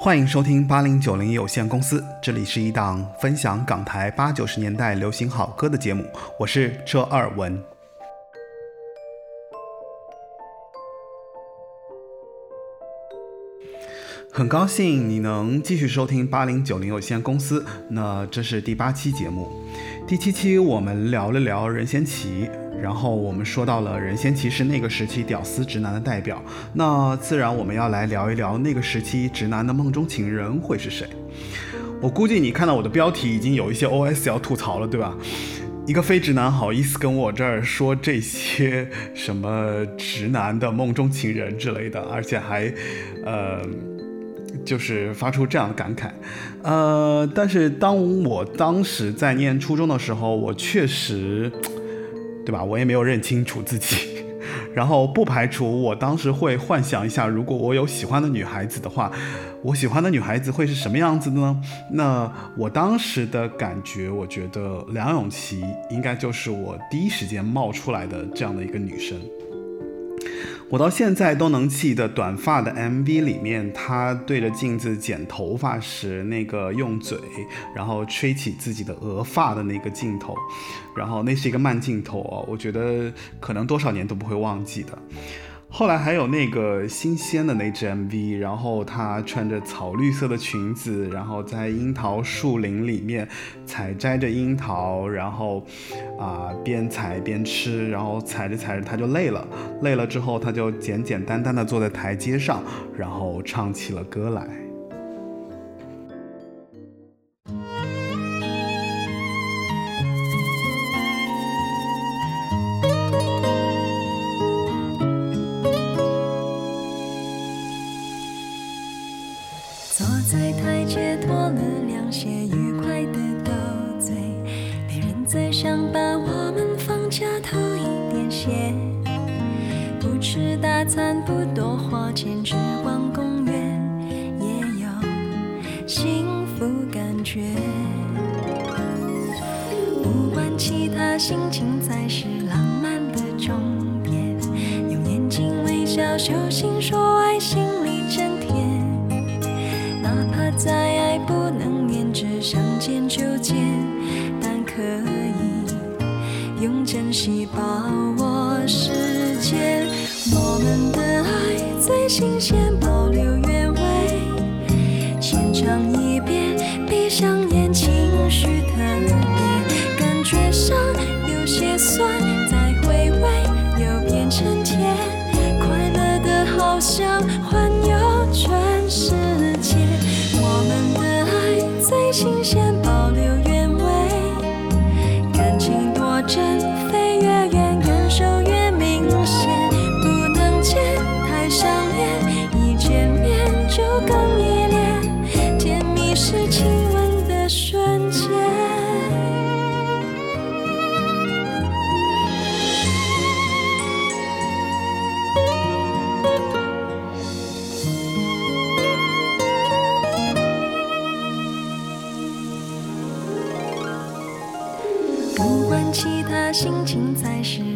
欢迎收听八零九零有限公司，这里是一档分享港台八九十年代流行好歌的节目，我是车二文。很高兴你能继续收听八零九零有限公司，那这是第八期节目，第七期我们聊了聊任贤齐。然后我们说到了任贤齐是那个时期屌丝直男的代表，那自然我们要来聊一聊那个时期直男的梦中情人会是谁。我估计你看到我的标题已经有一些 OS 要吐槽了，对吧？一个非直男好意思跟我这儿说这些什么直男的梦中情人之类的，而且还，呃，就是发出这样的感慨。呃，但是当我当时在念初中的时候，我确实。对吧？我也没有认清楚自己，然后不排除我当时会幻想一下，如果我有喜欢的女孩子的话，我喜欢的女孩子会是什么样子的呢？那我当时的感觉，我觉得梁咏琪应该就是我第一时间冒出来的这样的一个女生。我到现在都能记得短发的 MV 里面，他对着镜子剪头发时那个用嘴，然后吹起自己的额发的那个镜头，然后那是一个慢镜头哦，我觉得可能多少年都不会忘记的。后来还有那个新鲜的那只 MV，然后她穿着草绿色的裙子，然后在樱桃树林里面采摘着樱桃，然后啊边采边吃，然后采着采着她就累了，累了之后她就简简单单的坐在台阶上，然后唱起了歌来。心情才是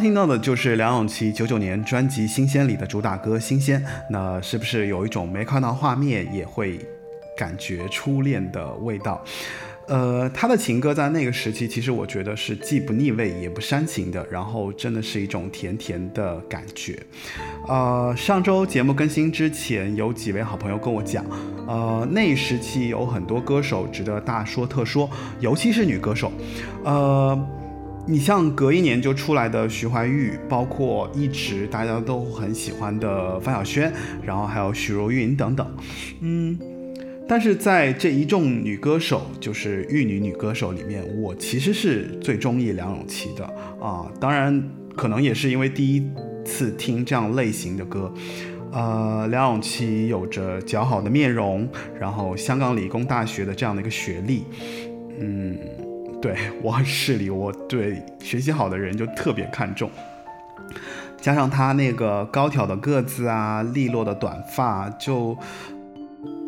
听到的就是梁咏琪九九年专辑《新鲜》里的主打歌《新鲜》，那是不是有一种没看到画面也会感觉初恋的味道？呃，他的情歌在那个时期，其实我觉得是既不腻味也不煽情的，然后真的是一种甜甜的感觉。呃，上周节目更新之前，有几位好朋友跟我讲，呃，那时期有很多歌手值得大说特说，尤其是女歌手，呃。你像隔一年就出来的徐怀钰，包括一直大家都很喜欢的范晓萱，然后还有许茹芸等等，嗯，但是在这一众女歌手，就是玉女女歌手里面，我其实是最中意梁咏琪的啊。当然，可能也是因为第一次听这样类型的歌，呃，梁咏琪有着姣好的面容，然后香港理工大学的这样的一个学历，嗯。对我很势利，我对学习好的人就特别看重。加上他那个高挑的个子啊，利落的短发，就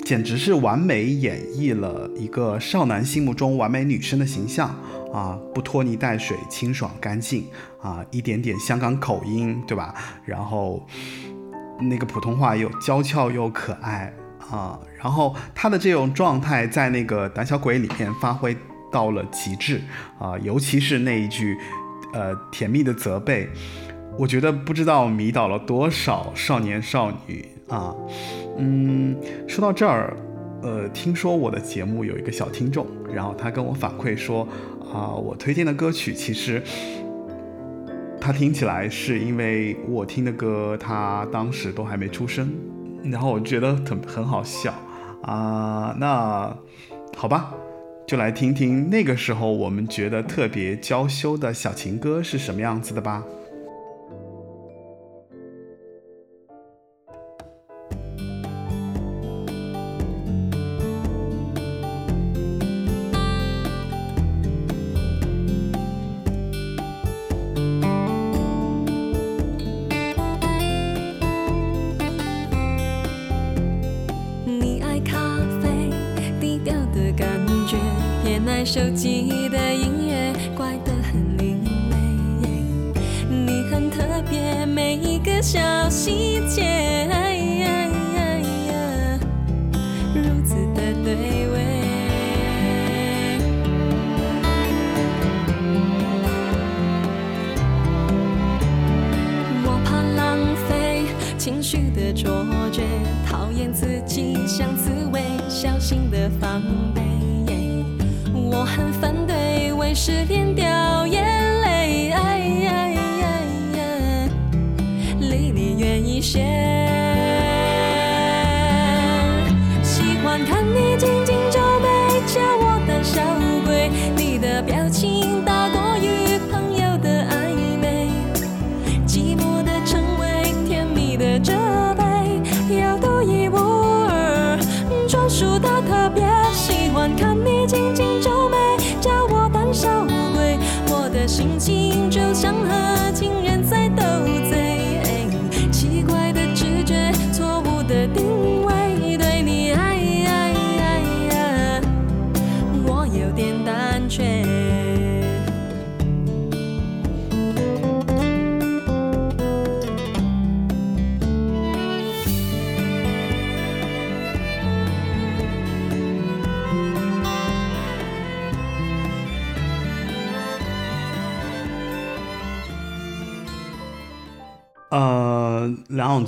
简直是完美演绎了一个少男心目中完美女生的形象啊！不拖泥带水，清爽干净啊，一点点香港口音，对吧？然后那个普通话又娇俏又可爱啊！然后他的这种状态在那个胆小鬼里面发挥。到了极致啊，尤其是那一句，呃，甜蜜的责备，我觉得不知道迷倒了多少少年少女啊。嗯，说到这儿，呃，听说我的节目有一个小听众，然后他跟我反馈说，啊，我推荐的歌曲其实他听起来是因为我听的歌，他当时都还没出生，然后我觉得很很好笑啊。那好吧。就来听听那个时候我们觉得特别娇羞的小情歌是什么样子的吧。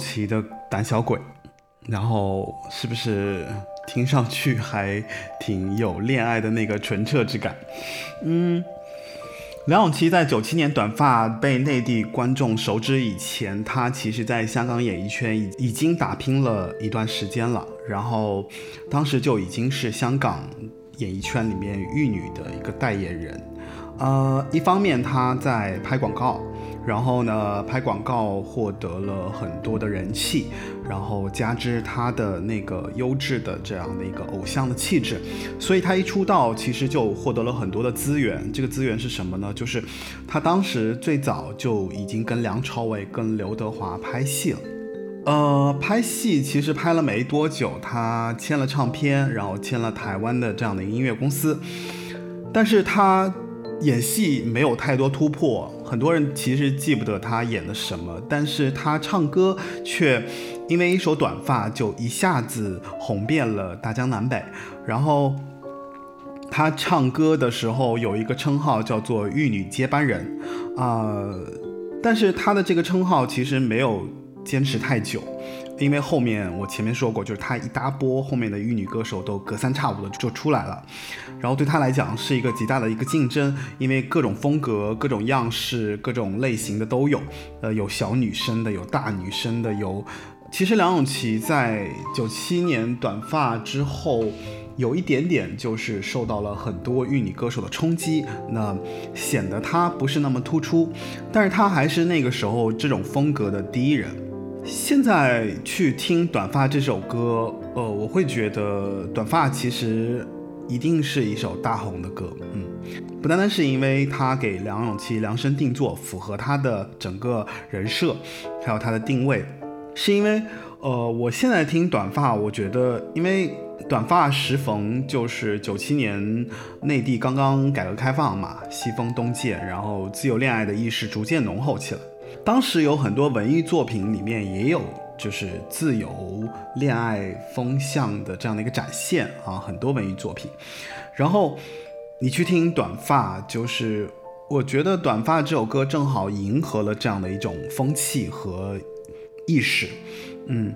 奇的胆小鬼，然后是不是听上去还挺有恋爱的那个纯澈之感？嗯，梁咏琪在九七年短发被内地观众熟知以前，她其实在香港演艺圈已已经打拼了一段时间了，然后当时就已经是香港演艺圈里面玉女的一个代言人。呃，一方面她在拍广告，然后呢，拍广告获得了很多的人气，然后加之他的那个优质的这样的一个偶像的气质，所以他一出道其实就获得了很多的资源。这个资源是什么呢？就是他当时最早就已经跟梁朝伟、跟刘德华拍戏了。呃，拍戏其实拍了没多久，他签了唱片，然后签了台湾的这样的一个音乐公司，但是他。演戏没有太多突破，很多人其实记不得他演的什么，但是他唱歌却因为一首短发就一下子红遍了大江南北。然后他唱歌的时候有一个称号叫做“玉女接班人”，啊，但是他的这个称号其实没有坚持太久。因为后面我前面说过，就是他一大波，后面的玉女歌手都隔三差五的就出来了，然后对他来讲是一个极大的一个竞争，因为各种风格、各种样式、各种类型的都有，呃，有小女生的，有大女生的，有。其实梁咏琪在九七年短发之后，有一点点就是受到了很多玉女歌手的冲击，那显得她不是那么突出，但是她还是那个时候这种风格的第一人。现在去听《短发》这首歌，呃，我会觉得《短发》其实一定是一首大红的歌，嗯，不单单是因为他给梁咏琪量身定做，符合他的整个人设，还有他的定位，是因为，呃，我现在听《短发》，我觉得，因为《短发》时逢就是九七年内地刚刚改革开放嘛，西风东渐，然后自由恋爱的意识逐渐浓厚起来。当时有很多文艺作品里面也有就是自由恋爱风向的这样的一个展现啊，很多文艺作品。然后你去听《短发》，就是我觉得《短发》这首歌正好迎合了这样的一种风气和意识，嗯。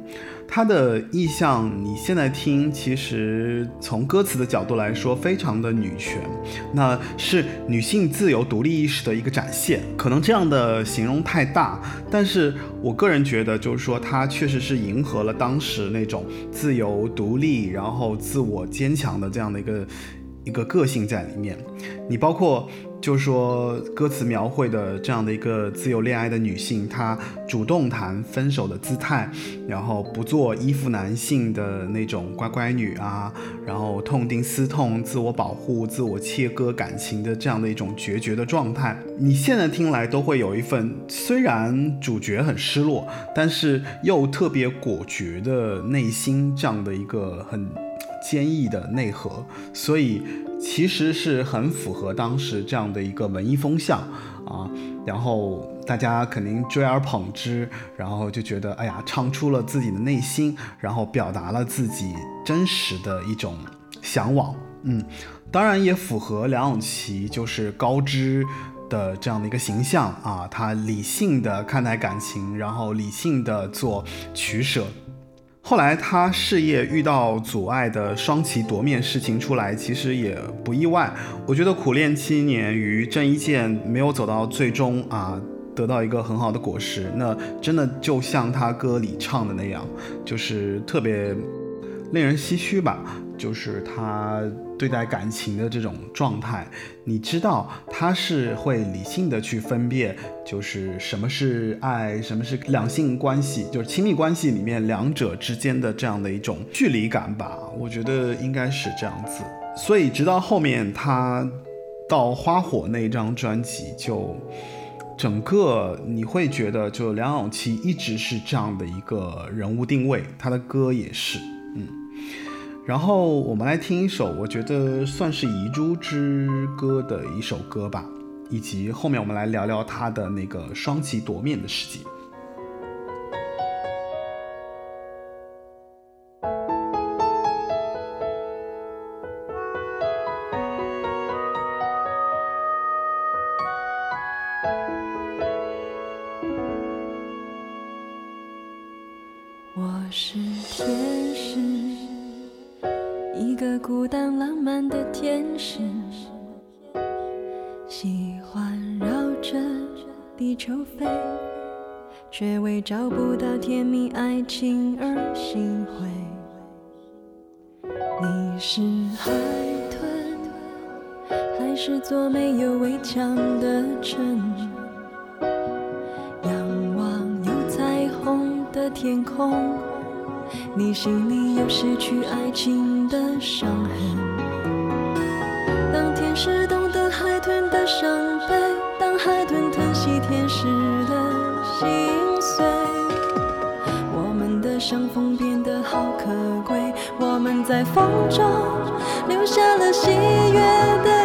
他的意象，你现在听，其实从歌词的角度来说，非常的女权，那是女性自由独立意识的一个展现。可能这样的形容太大，但是我个人觉得，就是说，它确实是迎合了当时那种自由独立，然后自我坚强的这样的一个一个个性在里面。你包括。就说，歌词描绘的这样的一个自由恋爱的女性，她主动谈分手的姿态，然后不做依附男性的那种乖乖女啊，然后痛定思痛，自我保护、自我切割感情的这样的一种决绝的状态，你现在听来都会有一份虽然主角很失落，但是又特别果决的内心这样的一个很坚毅的内核，所以。其实是很符合当时这样的一个文艺风向啊，然后大家肯定追而捧之，然后就觉得哎呀，唱出了自己的内心，然后表达了自己真实的一种向往，嗯，当然也符合梁咏琪就是高知的这样的一个形象啊，她理性的看待感情，然后理性的做取舍。后来他事业遇到阻碍的双旗夺面事情出来，其实也不意外。我觉得苦练七年于郑伊健没有走到最终啊，得到一个很好的果实，那真的就像他歌里唱的那样，就是特别令人唏嘘吧。就是他对待感情的这种状态，你知道他是会理性的去分辨，就是什么是爱，什么是两性关系，就是亲密关系里面两者之间的这样的一种距离感吧。我觉得应该是这样子。所以直到后面他到花火那张专辑，就整个你会觉得，就梁咏琪一直是这样的一个人物定位，他的歌也是，嗯。然后我们来听一首，我觉得算是遗珠之歌的一首歌吧，以及后面我们来聊聊他的那个双旗夺面的事迹。座没有围墙的城，仰望有彩虹的天空，你心里有失去爱情的伤痕。当天使懂得海豚的伤悲，当海豚疼惜天使的心碎，我们的相逢变得好可贵。我们在风中留下了喜悦的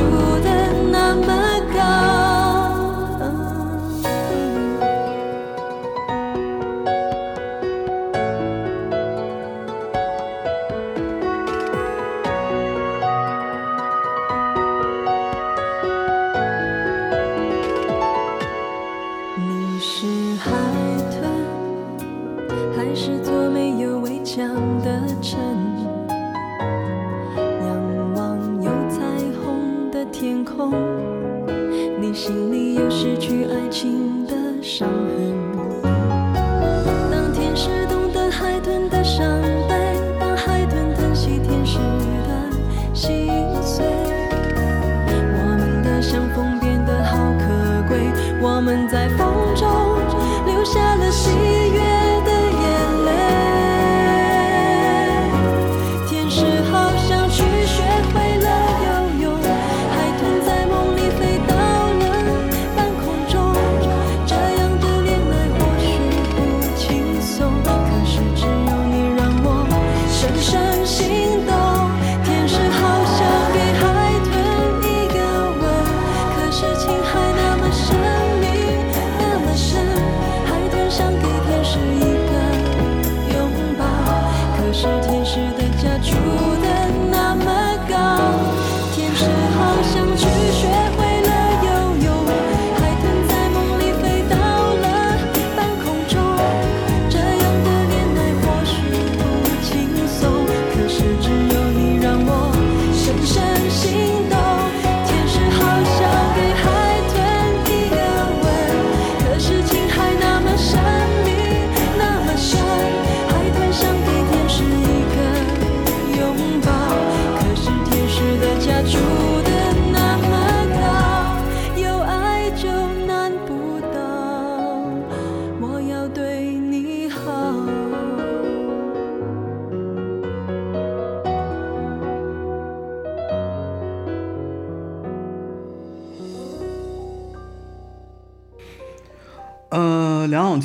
家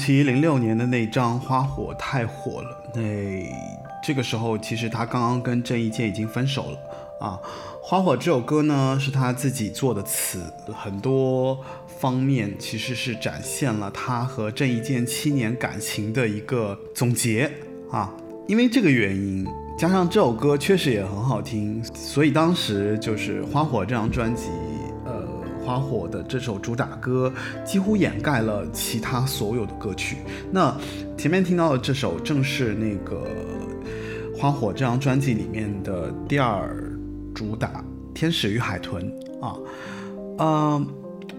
其，零六年的那张《花火》太火了。那这个时候，其实他刚刚跟郑伊健已经分手了啊。《花火》这首歌呢，是他自己做的词，很多方面其实是展现了他和郑伊健七年感情的一个总结啊。因为这个原因，加上这首歌确实也很好听，所以当时就是《花火》这张专辑，花火的这首主打歌几乎掩盖了其他所有的歌曲。那前面听到的这首正是那个花火这张专辑里面的第二主打《天使与海豚》啊。嗯，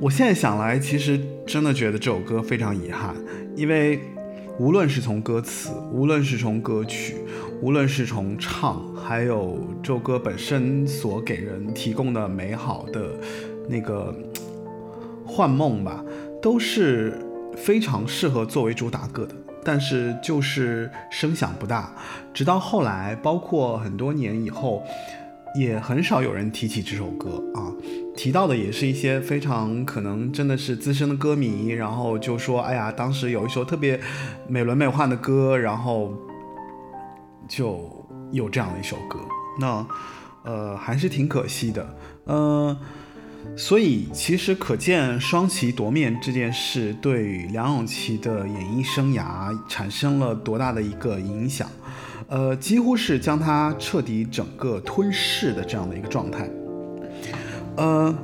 我现在想来，其实真的觉得这首歌非常遗憾，因为无论是从歌词，无论是从歌曲，无论是从唱，还有这首歌本身所给人提供的美好的。那个 幻梦吧，都是非常适合作为主打歌的，但是就是声响不大。直到后来，包括很多年以后，也很少有人提起这首歌啊。提到的也是一些非常可能真的是资深的歌迷，然后就说：“哎呀，当时有一首特别美轮美奂的歌，然后就有这样的一首歌。”那呃，还是挺可惜的。嗯、所以其实可见双旗夺面这件事对梁咏琪的演艺生涯产生了多大的一个影响，呃，几乎是将她彻底整个吞噬的这样的一个状态。呃，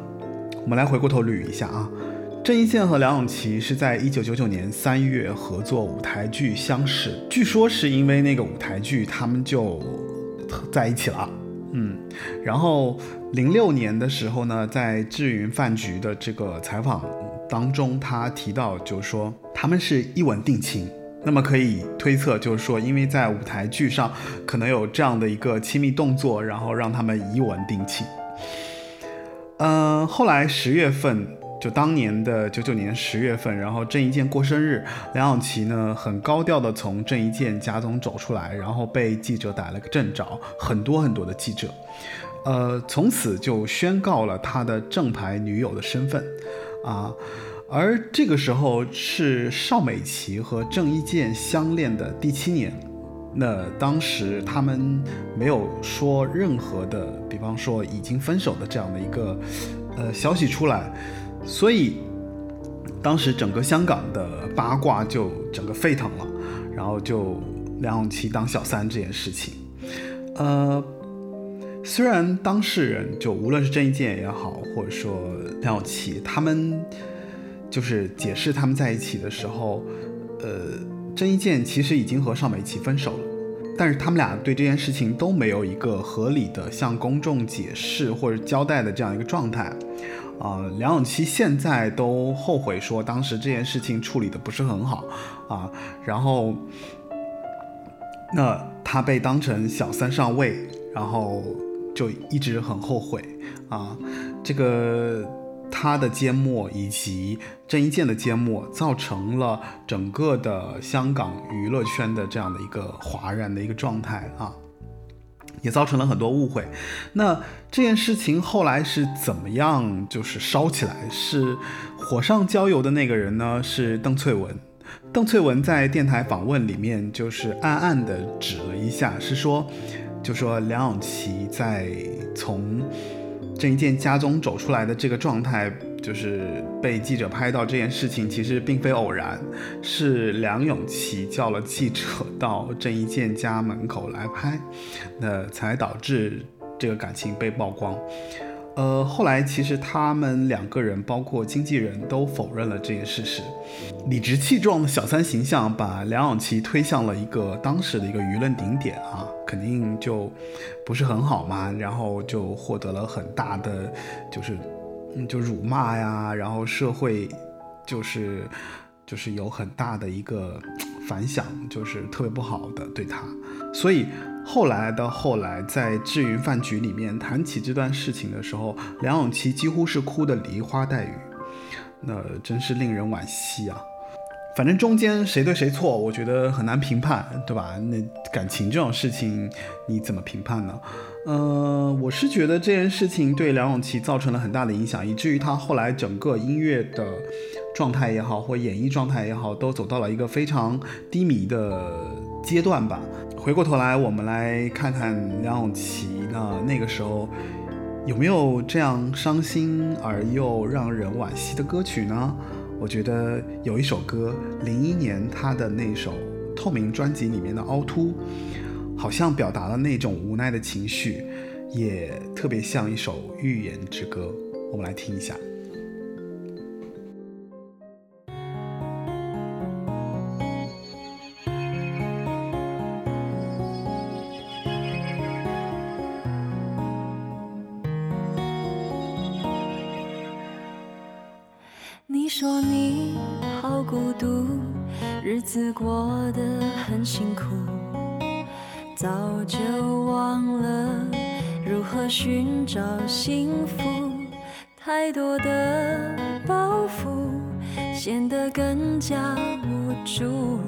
我们来回过头捋一下啊，郑伊健和梁咏琪是在一九九九年三月合作舞台剧相识，据说是因为那个舞台剧他们就在一起了。嗯，然后零六年的时候呢，在智云饭局的这个采访当中，他提到就是说他们是一吻定情。那么可以推测，就是说，因为在舞台剧上可能有这样的一个亲密动作，然后让他们一吻定情。嗯，后来十月份，就当年的九九年十月份，然后郑伊健过生日，梁咏琪呢很高调的从郑伊健家中走出来，然后被记者逮了个正着，很多很多的记者，呃，从此就宣告了他的正牌女友的身份，啊，而这个时候是邵美琪和郑伊健相恋的第七年。那当时他们没有说任何的，比方说已经分手的这样的一个呃消息出来，所以当时整个香港的八卦就整个沸腾了，然后就梁咏琪当小三这件事情，呃，虽然当事人就无论是郑伊健也好，或者说梁咏琪，他们就是解释他们在一起的时候，呃。郑伊健其实已经和邵美琪分手了，但是他们俩对这件事情都没有一个合理的向公众解释或者交代的这样一个状态。啊，梁咏琪现在都后悔说当时这件事情处理的不是很好啊，然后那他被当成小三上位，然后就一直很后悔啊，这个。他的缄默以及郑伊健的缄默，造成了整个的香港娱乐圈的这样的一个哗然的一个状态啊，也造成了很多误会。那这件事情后来是怎么样就是烧起来？是火上浇油的那个人呢？是邓萃雯。邓萃雯在电台访问里面就是暗暗的指了一下，是说，就说梁咏琪在从。郑伊健家中走出来的这个状态，就是被记者拍到这件事情，其实并非偶然，是梁咏琪叫了记者到郑伊健家门口来拍，那才导致这个感情被曝光。呃，后来其实他们两个人，包括经纪人都否认了这件事实。理直气壮的小三形象，把梁咏琪推向了一个当时的一个舆论顶点啊，肯定就不是很好嘛。然后就获得了很大的，就是嗯，就辱骂呀，然后社会就是就是有很大的一个反响，就是特别不好的对他，所以。后来到后来，在智云饭局里面谈起这段事情的时候，梁咏琪几乎是哭得梨花带雨，那真是令人惋惜啊。反正中间谁对谁错，我觉得很难评判，对吧？那感情这种事情，你怎么评判呢？嗯，我是觉得这件事情对梁咏琪造成了很大的影响，以至于她后来整个音乐的状态也好，或演绎状态也好，都走到了一个非常低迷的阶段吧。回过头来，我们来看看梁咏琪那那个时候有没有这样伤心而又让人惋惜的歌曲呢？我觉得有一首歌，零一年她的那首《透明》专辑里面的《凹凸》，好像表达了那种无奈的情绪，也特别像一首寓言之歌。我们来听一下。你说你好孤独日子过得很辛苦，早就忘了如何寻找幸福。太多的包袱显得更加无助，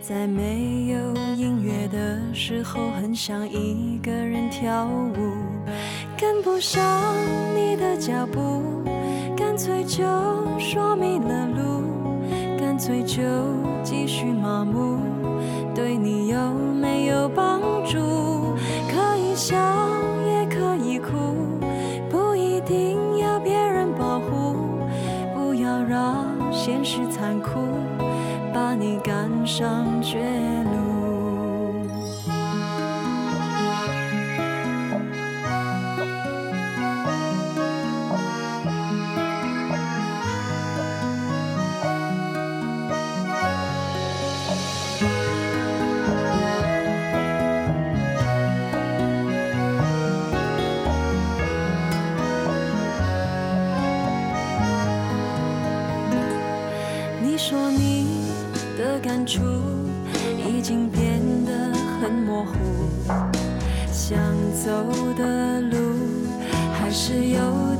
在没有音乐的时候，很想一个人跳舞。跟不上你的脚步，干脆就说迷了路，干脆就。继续麻木，对你有没有上绝走的路还是有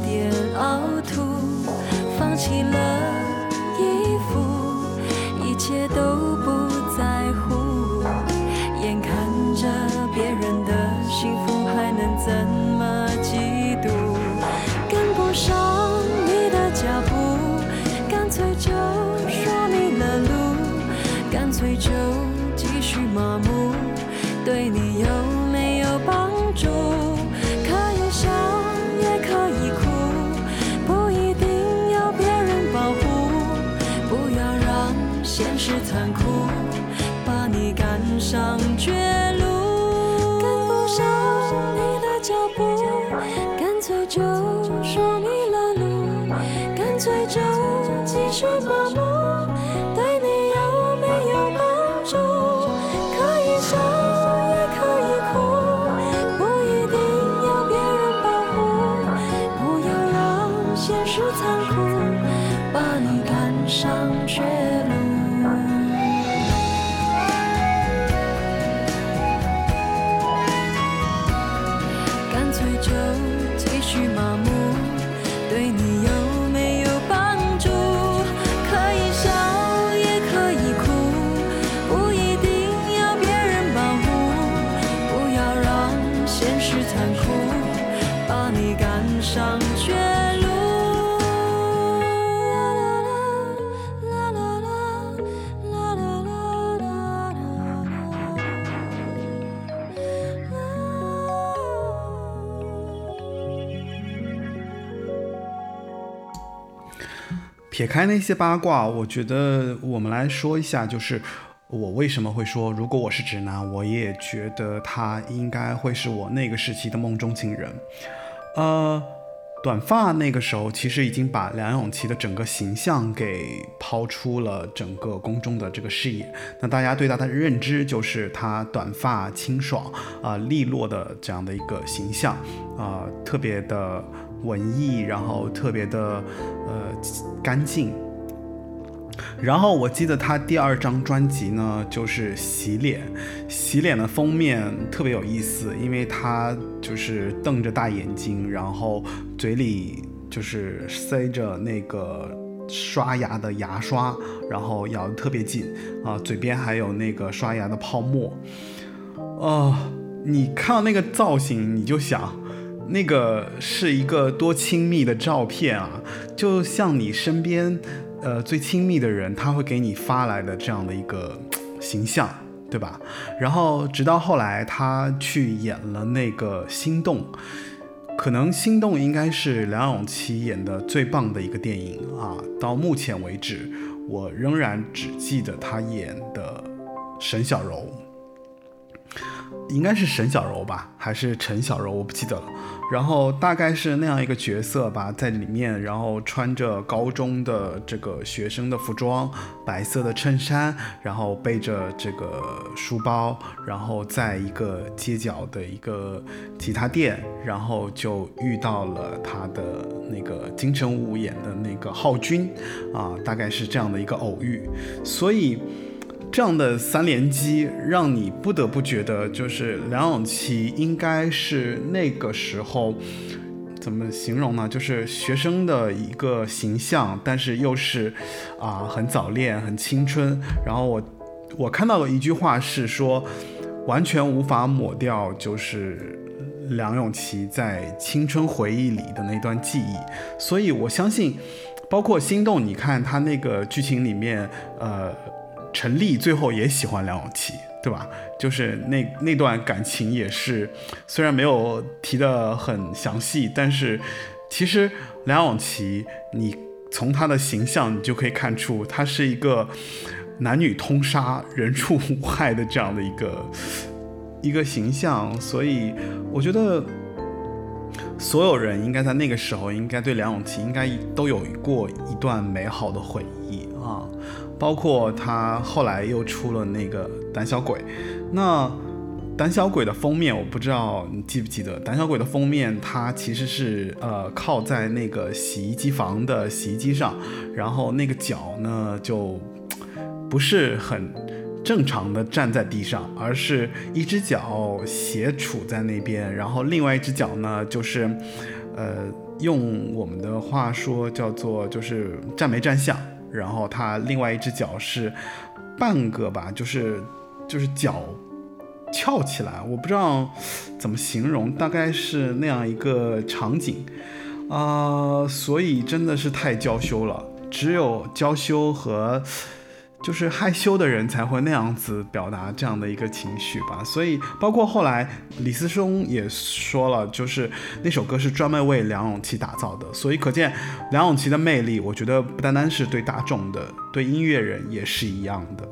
撇开那些八卦，我觉得我们来说一下，就是我为什么会说，如果我是直男，我也觉得他应该会是我那个时期的梦中情人。呃，短发那个时候其实已经把梁咏琪的整个形象给抛出了整个公众的这个视野。那大家对她的认知就是她短发清爽啊、利落的这样的一个形象啊、特别的文艺，然后特别的呃干净。然后我记得他第二张专辑呢，就是《洗脸》，《洗脸》的封面特别有意思，因为他就是瞪着大眼睛，然后嘴里就是塞着那个刷牙的牙刷，然后咬得特别紧啊，嘴边还有那个刷牙的泡沫。哦，你看到那个造型，你就想，那个是一个多亲密的照片啊，就像你身边，呃，最亲密的人，他会给你发来的这样的一个形象，对吧？然后直到后来他去演了那个《心动》，可能《心动》应该是梁咏琪演的最棒的一个电影啊，到目前为止，我仍然只记得他演的沈小柔。应该是沈小柔吧，还是陈小柔，我不记得了。然后大概是那样一个角色吧，在里面，然后穿着高中的这个学生的服装，白色的衬衫，然后背着这个书包，然后在一个街角的一个吉他店，然后就遇到了他的那个金城武演的那个浩君，啊，大概是这样的一个偶遇，所以。这样的三连击，让你不得不觉得，就是梁咏琪应该是那个时候怎么形容呢？就是学生的一个形象，但是又是啊、很早恋、很青春。然后我我看到了一句话是说，完全无法抹掉，就是梁咏琪在青春回忆里的那段记忆。所以我相信，包括《心动》，你看他那个剧情里面，呃。陈粒最后也喜欢梁咏琪，对吧？就是那那段感情也是，虽然没有提的很详细，但是其实梁咏琪，你从他的形象你就可以看出，他是一个男女通杀、人畜无害的这样的一个一个形象，所以我觉得所有人应该在那个时候应该对梁咏琪应该都有过一段美好的回忆啊，包括他后来又出了那个《胆小鬼》，那。胆小鬼的封面，我不知道你记不记得。胆小鬼的封面，它其实是呃靠在那个洗衣机房的洗衣机上，然后那个脚呢就不是很正常的站在地上，而是一只脚斜杵在那边，然后另外一只脚呢就是呃用我们的话说叫做就是站没站相，然后他另外一只脚是半个吧，就是就是脚。翘起来，我不知道怎么形容，大概是那样一个场景，啊，所以真的是太娇羞了，只有娇羞和 就是害羞的人才会那样子表达这样的一个情绪吧。所以，包括后来李思松也说了，就是那首歌是专门为梁咏琪打造的，所以可见梁咏琪的魅力，我觉得不单单是对大众的，对音乐人也是一样的。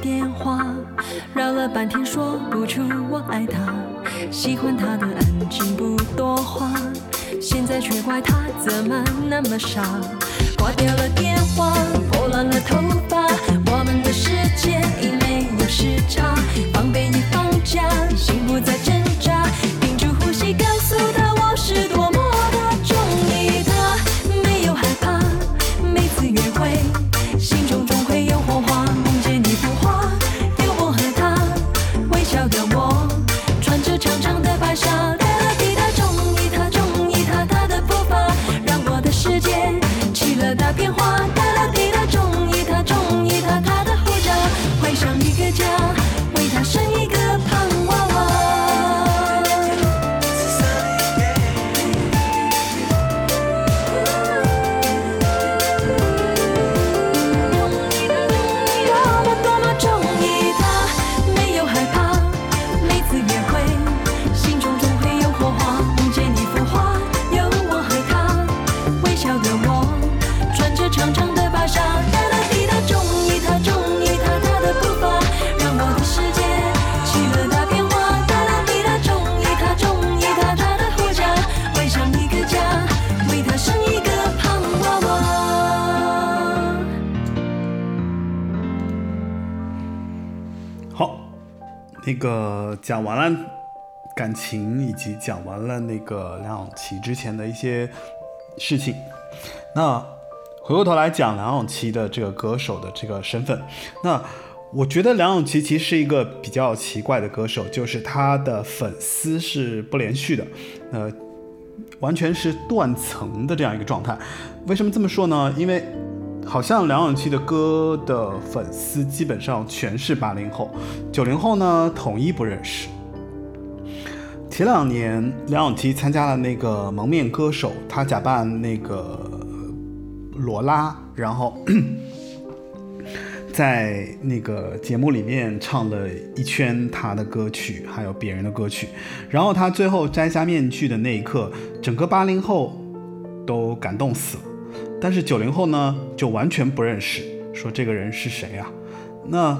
电话，绕了半天说不出我爱他，喜欢他的安静不多话，现在却怪他怎么那么傻，挂掉了电话，拨乱了头发，我们的世界已没有时差，防备你放假，心不在。讲完了感情，以及讲完了那个梁咏琪之前的一些事情，那回过头来讲梁咏琪的这个歌手的这个身份，那我觉得梁咏琪其实是一个比较奇怪的歌手，就是他的粉丝是不连续的，呃，完全是断层的这样一个状态。为什么这么说呢？因为好像梁咏琪的歌的粉丝基本上全是八零后，九零后呢统一不认识。前两年梁咏琪参加了那个蒙面歌手，她假扮那个罗拉，然后 在那个节目里面唱了一圈他的歌曲，还有别人的歌曲，然后他最后摘下面具的那一刻，整个八零后都感动死了。但是九零后呢，就完全不认识，说这个人是谁啊？那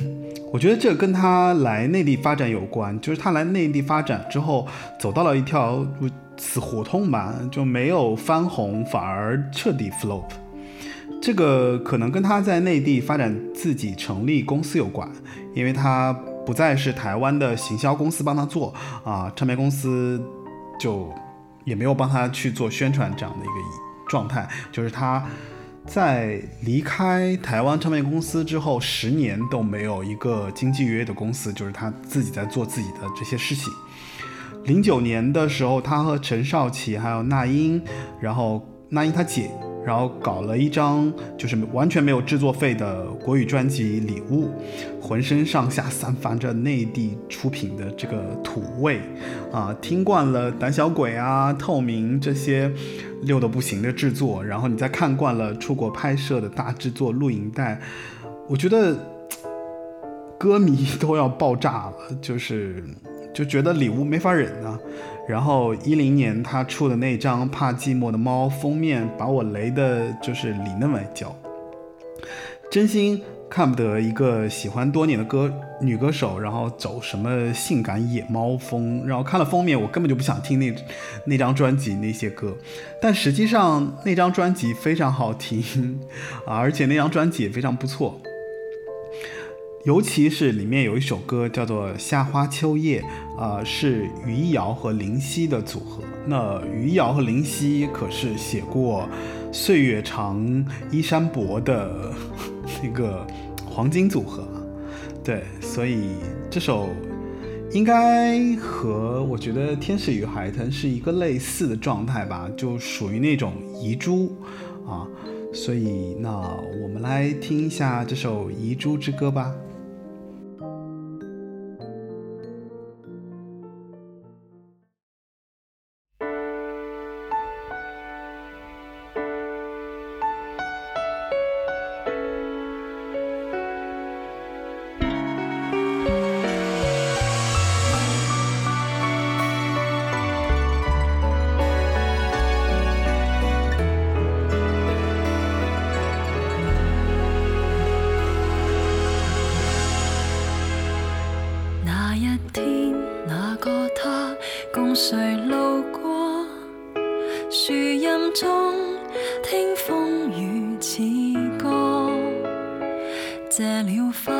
我觉得这跟他来内地发展有关，就是他来内地发展之后，走到了一条死胡同吧，就没有翻红，反而彻底 flop。这个可能跟他在内地发展自己成立公司有关，因为他不再是台湾的行销公司帮他做啊，唱片公司就也没有帮他去做宣传这样的一个意义状态，就是他在离开台湾唱片公司之后，十年都没有一个经纪约的公司，就是他自己在做自己的这些事情。零九年的时候，他和陈少琪还有那英，然后那英他姐。然后搞了一张就是完全没有制作费的国语专辑《礼物》，浑身上下散发着内地出品的这个土味，啊，听惯了胆小鬼啊、透明这些溜的不行的制作，然后你再看惯了出国拍摄的大制作录影带，我觉得歌迷都要爆炸了，就是就觉得《礼物》没法忍啊。然后一零年他出的那张《怕寂寞的猫》封面，把我雷的就是里嫩外焦。真心看不得一个喜欢多年的歌女歌手，然后走什么性感野猫风。然后看了封面，我根本就不想听那那张专辑那些歌。但实际上那张专辑非常好听 啊，而且那张专辑也非常不错。尤其是里面有一首歌叫做《夏花秋叶》，啊，是余一瑶和林夕的组合。那余一瑶和林夕可是写过《岁月长》《衣衫薄》的 那个黄金组合。对，所以这首应该和我觉得《天使与海豚》是一个类似的状态吧，就属于那种遗珠啊。所以那我们来听一下这首《遗珠之歌》吧。树荫中听风雨似歌谢了花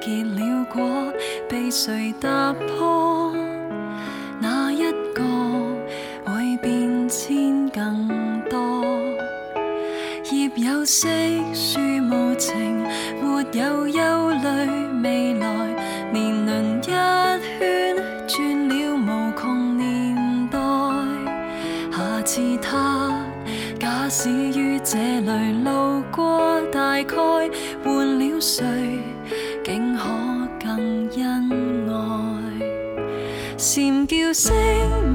结了果被谁踏破？那一个会变迁更多？叶有色树无情没有忧虑。始于这里路过，大概换了谁，竟可更恩爱？蝉叫声。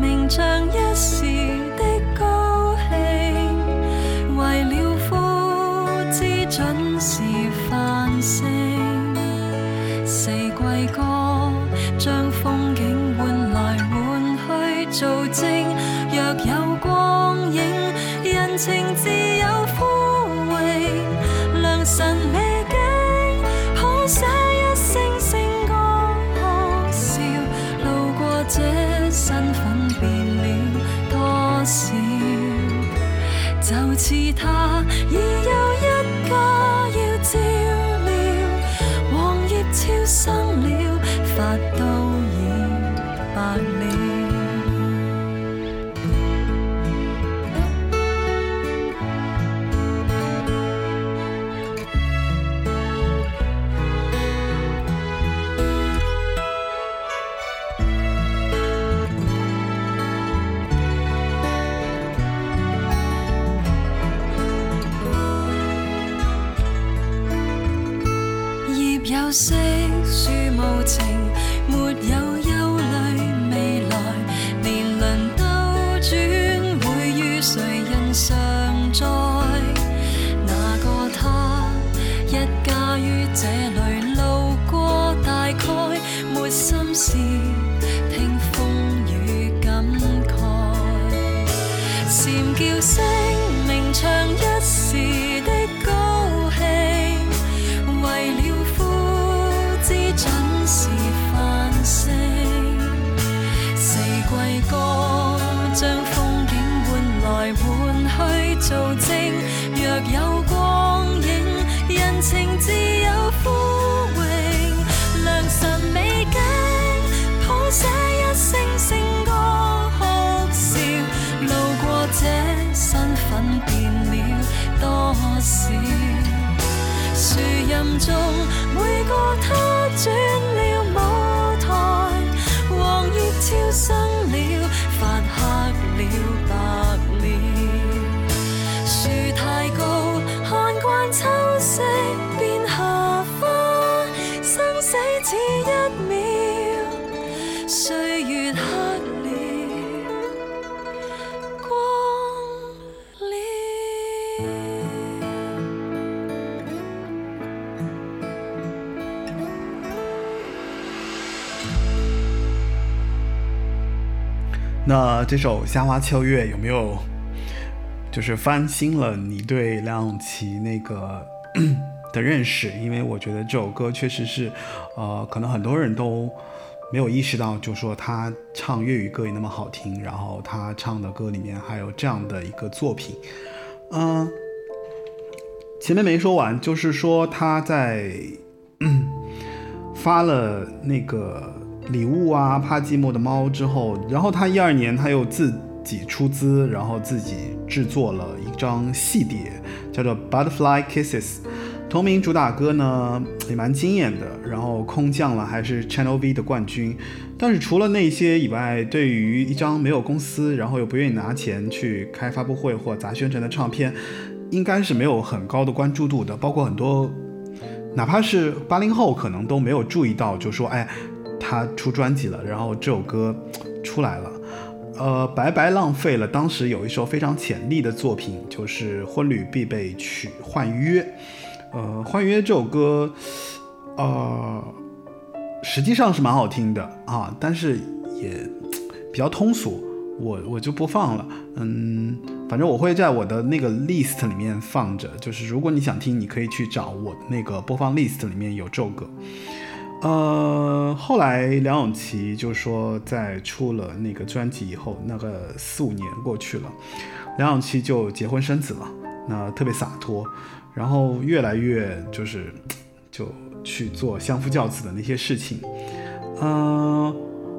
月色树无情。那这首《夏花秋月》有没有就是翻新了你对梁咏琪那个 的认识？因为我觉得这首歌确实是，呃，可能很多人都没有意识到，就说他唱粤语歌也那么好听，然后他唱的歌里面还有这样的一个作品，嗯、前面没说完，就是说他在 发了那个礼物啊，怕寂寞的猫之后，然后他一二年他又自己出资，然后自己制作了一张细碟，叫做《Butterfly Kisses》，同名主打歌呢也蛮惊艳的，然后空降了还是 Channel V 的冠军。但是除了那些以外，对于一张没有公司，然后又不愿意拿钱去开发布会或砸宣传的唱片，应该是没有很高的关注度的，包括很多哪怕是八零后，可能都没有注意到，就说哎，他出专辑了，然后这首歌出来了，呃，白白浪费了当时有一首非常潜力的作品，就是婚礼必备曲《换约》。呃，《换约》这首歌，呃，实际上是蛮好听的啊，但是也比较通俗，我我就不放了。嗯，反正我会在我的那个 list 里面放着，就是如果你想听，你可以去找我那个播放 list 里面有这首歌。呃，后来梁咏琪就说，在出了那个专辑以后，那个四五年过去了，梁咏琪就结婚生子了，那特别洒脱，然后越来越就是就去做相夫教子的那些事情，嗯、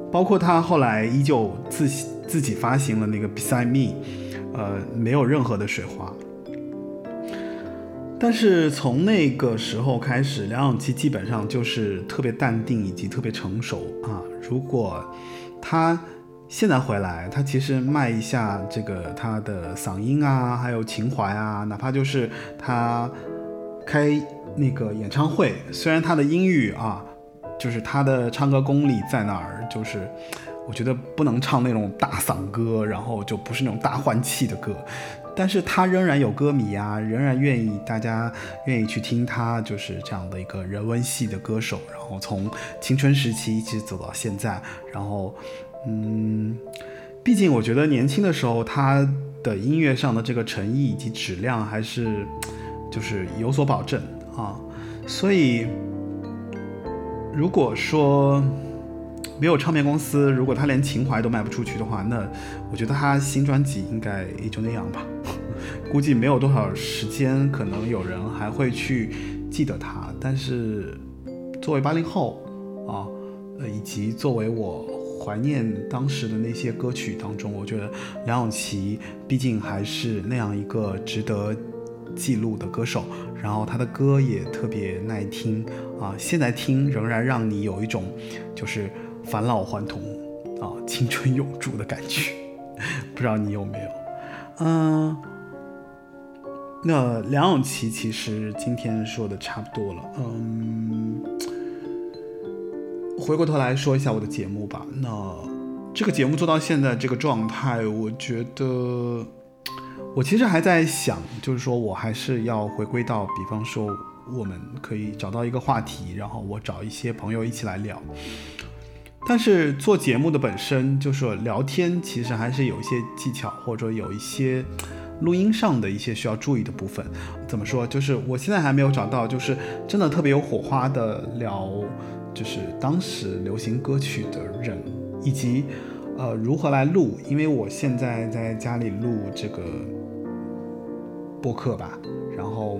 包括他后来依旧自自己发行了那个《Beside Me》，呃，没有任何的水花。但是从那个时候开始，梁咏琪基本上就是特别淡定以及特别成熟啊。如果他现在回来，他其实卖一下这个他的嗓音啊，还有情怀啊，哪怕就是他开那个演唱会，虽然他的音域啊，就是他的唱歌功力在那儿，就是我觉得不能唱那种大嗓歌，然后就不是那种大换气的歌，但是他仍然有歌迷啊，仍然愿意大家愿意去听他，就是这样的一个人文系的歌手，然后从青春时期一直走到现在，然后嗯，毕竟我觉得年轻的时候他的音乐上的这个诚意以及质量还是就是有所保证啊，所以如果说没有唱片公司，如果他连情怀都卖不出去的话，那我觉得他新专辑应该也就那样吧。估计没有多少时间，可能有人还会去记得他。但是作为八零后啊，呃，以及作为我怀念当时的那些歌曲当中，我觉得梁咏琪毕竟还是那样一个值得记录的歌手。然后他的歌也特别耐听啊，现在听仍然让你有一种就是返老还童啊，青春永驻的感觉。不知道你有没有？嗯，那梁咏琪其实今天说的差不多了，嗯，回过头来说一下我的节目吧。那这个节目做到现在这个状态，我觉得我其实还在想，就是说我还是要回归到，比方说我们可以找到一个话题，然后我找一些朋友一起来聊。但是做节目的本身就是说聊天，其实还是有一些技巧，或者有一些录音上的一些需要注意的部分。怎么说？就是我现在还没有找到，就是真的特别有火花的聊，就是当时流行歌曲的人，以及呃如何来录。因为我现在在家里录这个播客吧，然后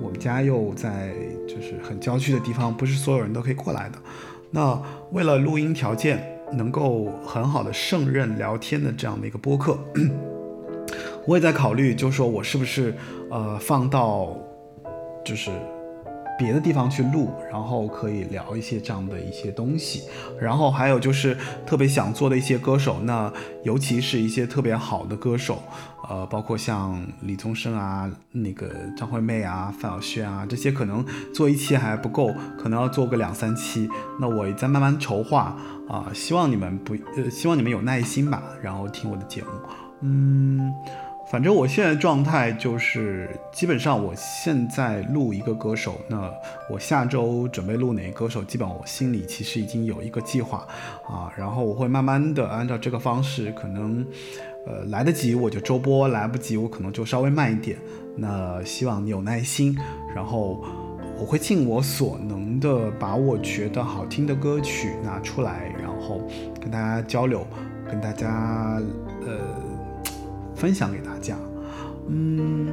我们家又在就是很郊区的地方，不是所有人都可以过来的。那为了录音条件能够很好的胜任聊天的这样的一个播客，我也在考虑，就是说我是不是呃放到就是别的地方去录，然后可以聊一些这样的一些东西。然后还有就是特别想做的一些歌手，那尤其是一些特别好的歌手。呃，包括像李宗盛啊、那个张惠妹啊、范晓萱啊，这些可能做一期还不够，可能要做个两三期。那我也在慢慢筹划啊，希望你们不呃，希望你们有耐心吧，然后听我的节目。嗯，反正我现在状态就是，基本上我现在录一个歌手，那我下周准备录哪个歌手，基本我心里其实已经有一个计划啊，然后我会慢慢的按照这个方式，可能。呃，来得及我就周播，来不及我可能就稍微慢一点。那希望你有耐心，然后我会尽我所能的把我觉得好听的歌曲拿出来，然后跟大家交流，跟大家呃分享给大家。嗯，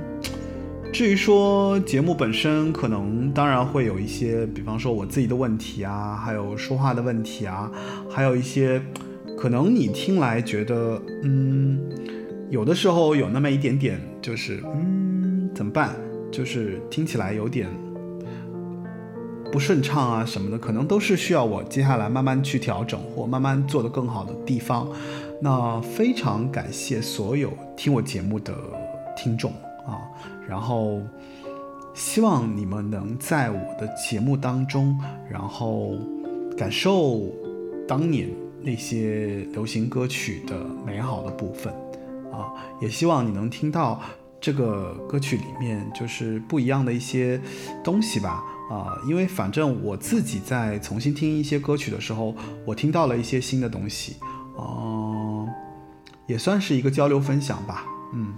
至于说节目本身，可能当然会有一些，比方说我自己的问题啊，还有说话的问题啊，还有一些。可能你听来觉得，嗯，有的时候有那么一点点，就是，嗯，怎么办？就是听起来有点不顺畅啊什么的，可能都是需要我接下来慢慢去调整或慢慢做得更好的地方。那非常感谢所有听我节目的听众啊，然后希望你们能在我的节目当中，然后感受当年。那些流行歌曲的美好的部分，啊，也希望你能听到这个歌曲里面就是不一样的一些东西吧，啊，因为反正我自己在重新听一些歌曲的时候，我听到了一些新的东西，哦，也算是一个交流分享吧，嗯。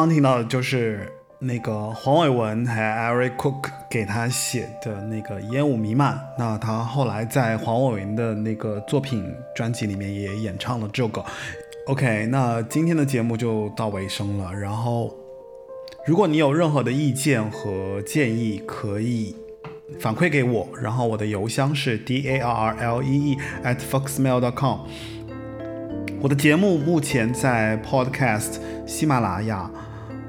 刚听到的就是那个黄伟文还有 Eric Cook 给他写的那个烟雾弥漫。那他后来在黄伟文的那个作品专辑里面也演唱了这个。OK，那今天的节目就到尾声了。然后，如果你有任何的意见和建议，可以反馈给我。然后我的邮箱是 d a r l e e at foxmail.com。我的节目目前在 Podcast、喜马拉雅、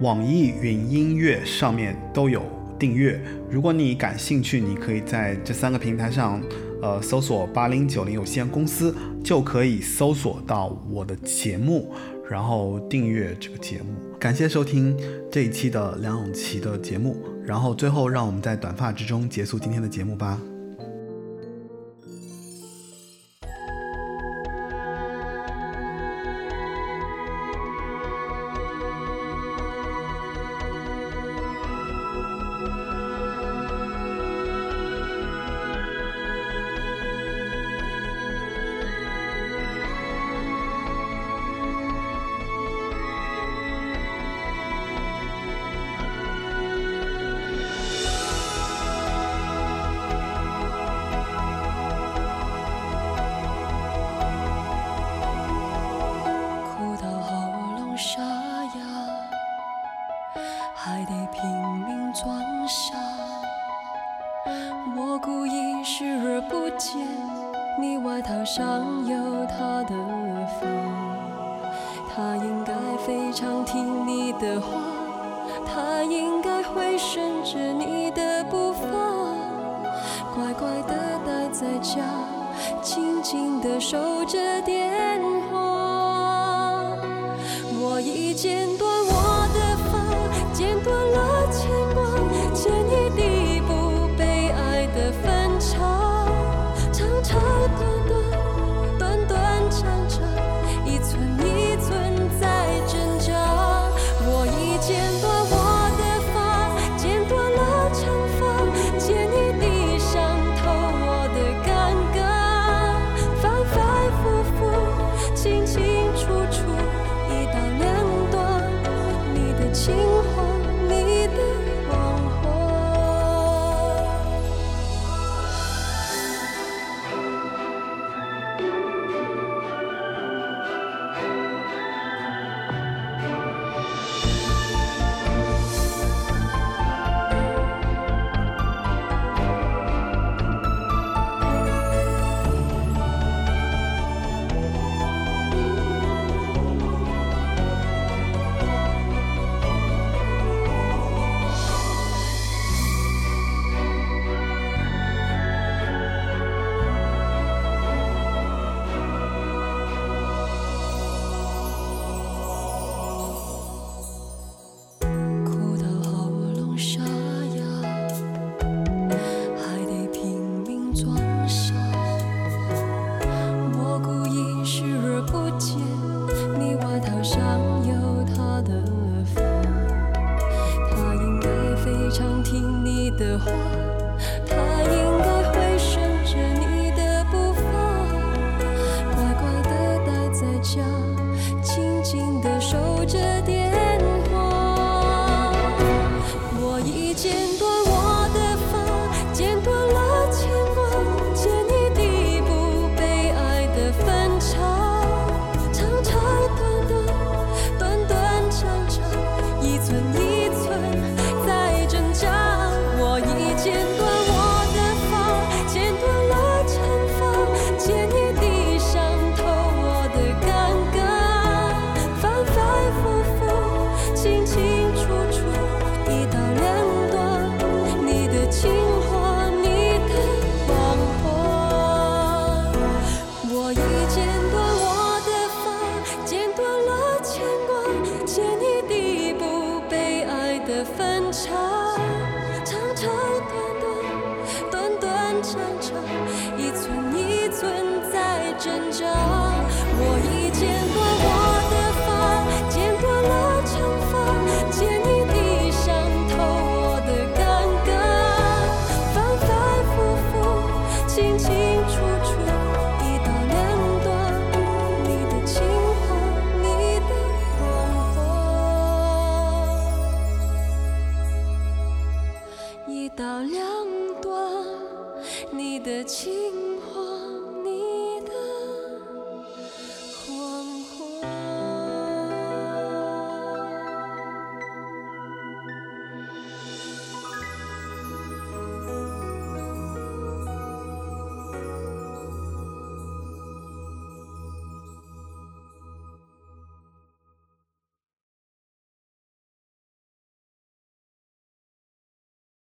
网易云音乐上面都有订阅如果你感兴趣你可以在这三个平台上呃搜索八零九零有限公司就可以搜索到我的节目然后订阅这个节目。感谢收听这一期的梁咏琪的节目然后最后让我们在短发之中结束今天的节目吧。